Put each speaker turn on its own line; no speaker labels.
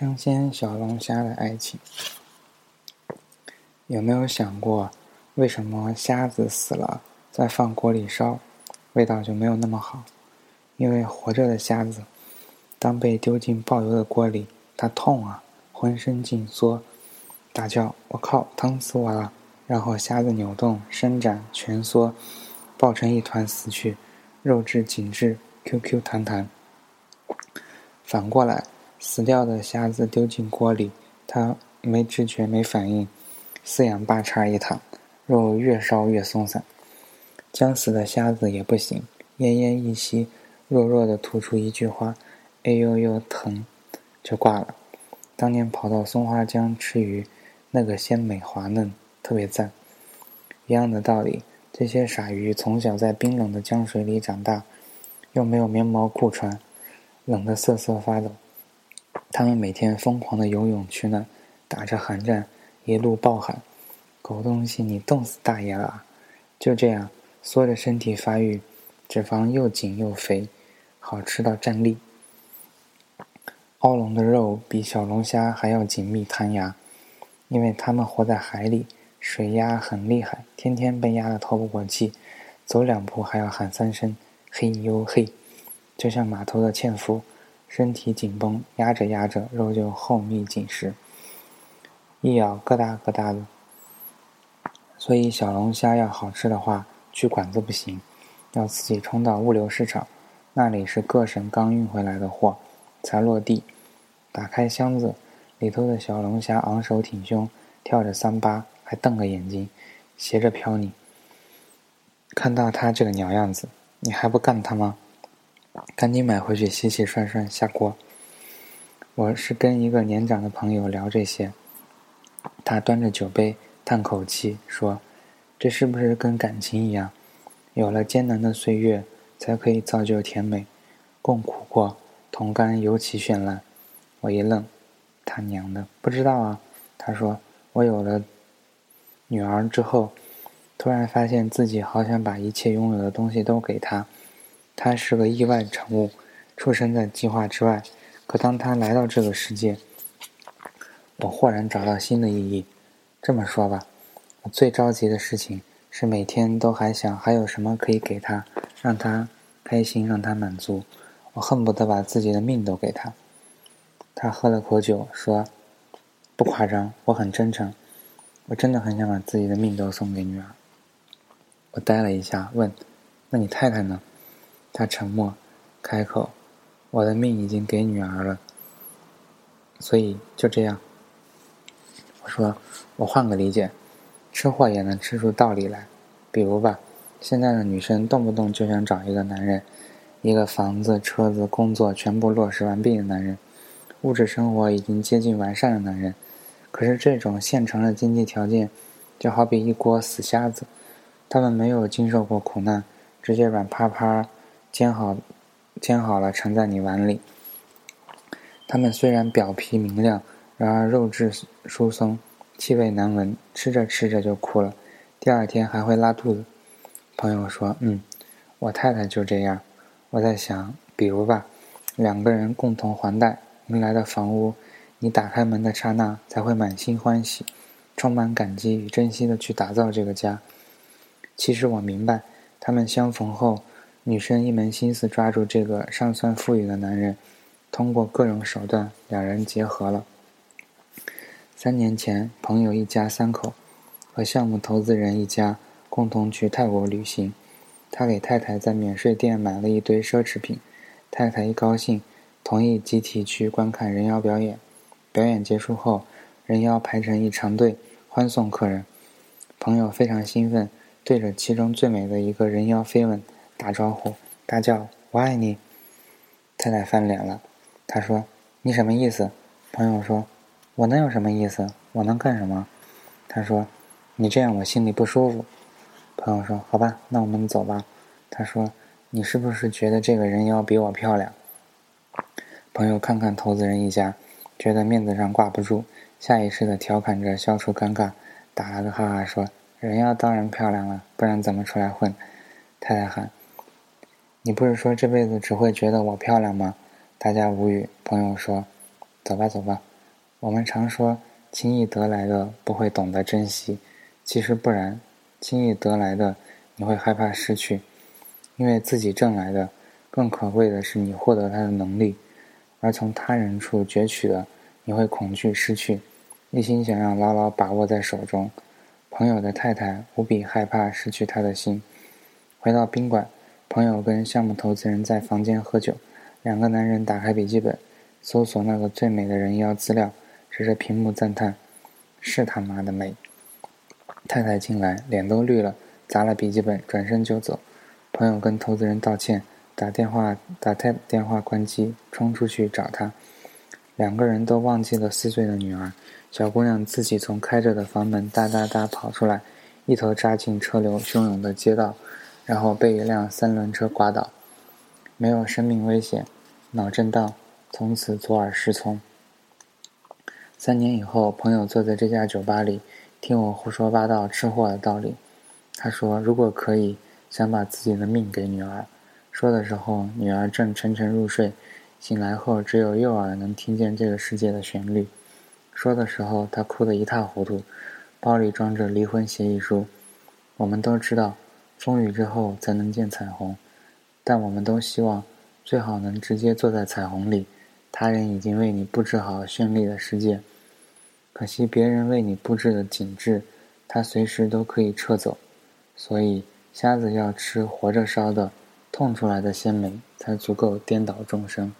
生鲜小龙虾的爱情，有没有想过，为什么虾子死了再放锅里烧，味道就没有那么好？因为活着的虾子，当被丢进爆油的锅里，它痛啊，浑身紧缩，大叫“我靠，疼死我了”，然后虾子扭动、伸展、蜷缩，抱成一团死去，肉质紧致，Q Q 弹弹。反过来。死掉的虾子丢进锅里，它没知觉、没反应，四仰八叉一躺，肉越烧越松散。将死的虾子也不行，奄奄一息，弱弱的吐出一句话：“哎呦呦，疼！”就挂了。当年跑到松花江吃鱼，那个鲜美滑嫩，特别赞。一样的道理，这些傻鱼从小在冰冷的江水里长大，又没有棉毛裤穿，冷得瑟瑟发抖。他们每天疯狂的游泳取暖，打着寒战，一路暴喊：“狗东西，你冻死大爷了！”就这样，缩着身体发育，脂肪又紧又肥，好吃到站立。澳龙的肉比小龙虾还要紧密弹牙，因为它们活在海里，水压很厉害，天天被压得透不过气，走两步还要喊三声“嘿呦嘿”，就像码头的纤夫。身体紧绷，压着压着，肉就厚密紧实，一咬咯哒咯哒的。所以小龙虾要好吃的话，去馆子不行，要自己冲到物流市场，那里是各省刚运回来的货，才落地。打开箱子，里头的小龙虾昂首挺胸，跳着三八，还瞪个眼睛，斜着瞟你。看到它这个鸟样子，你还不干它吗？赶紧买回去洗洗涮涮下锅。我是跟一个年长的朋友聊这些，他端着酒杯叹口气说：“这是不是跟感情一样？有了艰难的岁月，才可以造就甜美。共苦过，同甘尤其绚烂。”我一愣，他娘的，不知道啊。他说：“我有了女儿之后，突然发现自己好想把一切拥有的东西都给她。”他是个意外产物，出生在计划之外。可当他来到这个世界，我豁然找到新的意义。这么说吧，我最着急的事情是每天都还想还有什么可以给他，让他开心，让他满足。我恨不得把自己的命都给他。他喝了口酒，说：“不夸张，我很真诚。我真的很想把自己的命都送给女儿。”我呆了一下，问：“那你太太呢？”他沉默，开口：“我的命已经给女儿了，所以就这样。”我说：“我换个理解，吃货也能吃出道理来。比如吧，现在的女生动不动就想找一个男人，一个房子、车子、工作全部落实完毕的男人，物质生活已经接近完善的男人。可是这种现成的经济条件，就好比一锅死虾子，他们没有经受过苦难，直接软趴趴。”煎好，煎好了，盛在你碗里。它们虽然表皮明亮，然而肉质疏松，气味难闻，吃着吃着就哭了，第二天还会拉肚子。朋友说：“嗯，我太太就这样。”我在想，比如吧，两个人共同还贷，迎来的房屋，你打开门的刹那，才会满心欢喜，充满感激与珍惜的去打造这个家。其实我明白，他们相逢后。女生一门心思抓住这个尚算富裕的男人，通过各种手段，两人结合了。三年前，朋友一家三口和项目投资人一家共同去泰国旅行，他给太太在免税店买了一堆奢侈品，太太一高兴，同意集体去观看人妖表演。表演结束后，人妖排成一长队欢送客人，朋友非常兴奋，对着其中最美的一个人妖飞吻。打招呼，大叫“我爱你”。太太翻脸了，她说：“你什么意思？”朋友说：“我能有什么意思？我能干什么？”他说：“你这样我心里不舒服。”朋友说：“好吧，那我们走吧。”他说：“你是不是觉得这个人妖比我漂亮？”朋友看看投资人一家，觉得面子上挂不住，下意识的调侃着消除尴尬，打了个哈哈说：“人妖当然漂亮了，不然怎么出来混？”太太喊。你不是说这辈子只会觉得我漂亮吗？大家无语。朋友说：“走吧，走吧，我们常说，轻易得来的不会懂得珍惜，其实不然，轻易得来的你会害怕失去，因为自己挣来的更可贵的是你获得它的能力，而从他人处攫取的你会恐惧失去，一心想要牢牢把握在手中。朋友的太太无比害怕失去他的心。回到宾馆，朋友跟项目投资人在房间喝酒，两个男人打开笔记本，搜索那个最美的人妖资料。指着屏幕赞叹：“是他妈的美！”太太进来，脸都绿了，砸了笔记本，转身就走。朋友跟投资人道歉，打电话打太电话关机，冲出去找他。两个人都忘记了四岁的女儿。小姑娘自己从开着的房门哒哒哒跑出来，一头扎进车流汹涌的街道，然后被一辆三轮车刮倒，没有生命危险，脑震荡，从此左耳失聪。三年以后，朋友坐在这家酒吧里，听我胡说八道吃货的道理。他说：“如果可以，想把自己的命给女儿。”说的时候，女儿正沉沉入睡，醒来后只有右耳能听见这个世界的旋律。说的时候，他哭得一塌糊涂，包里装着离婚协议书。我们都知道，风雨之后才能见彩虹，但我们都希望，最好能直接坐在彩虹里。他人已经为你布置好绚丽的世界，可惜别人为你布置的景致，他随时都可以撤走。所以，瞎子要吃活着烧的、痛出来的鲜美，才足够颠倒众生。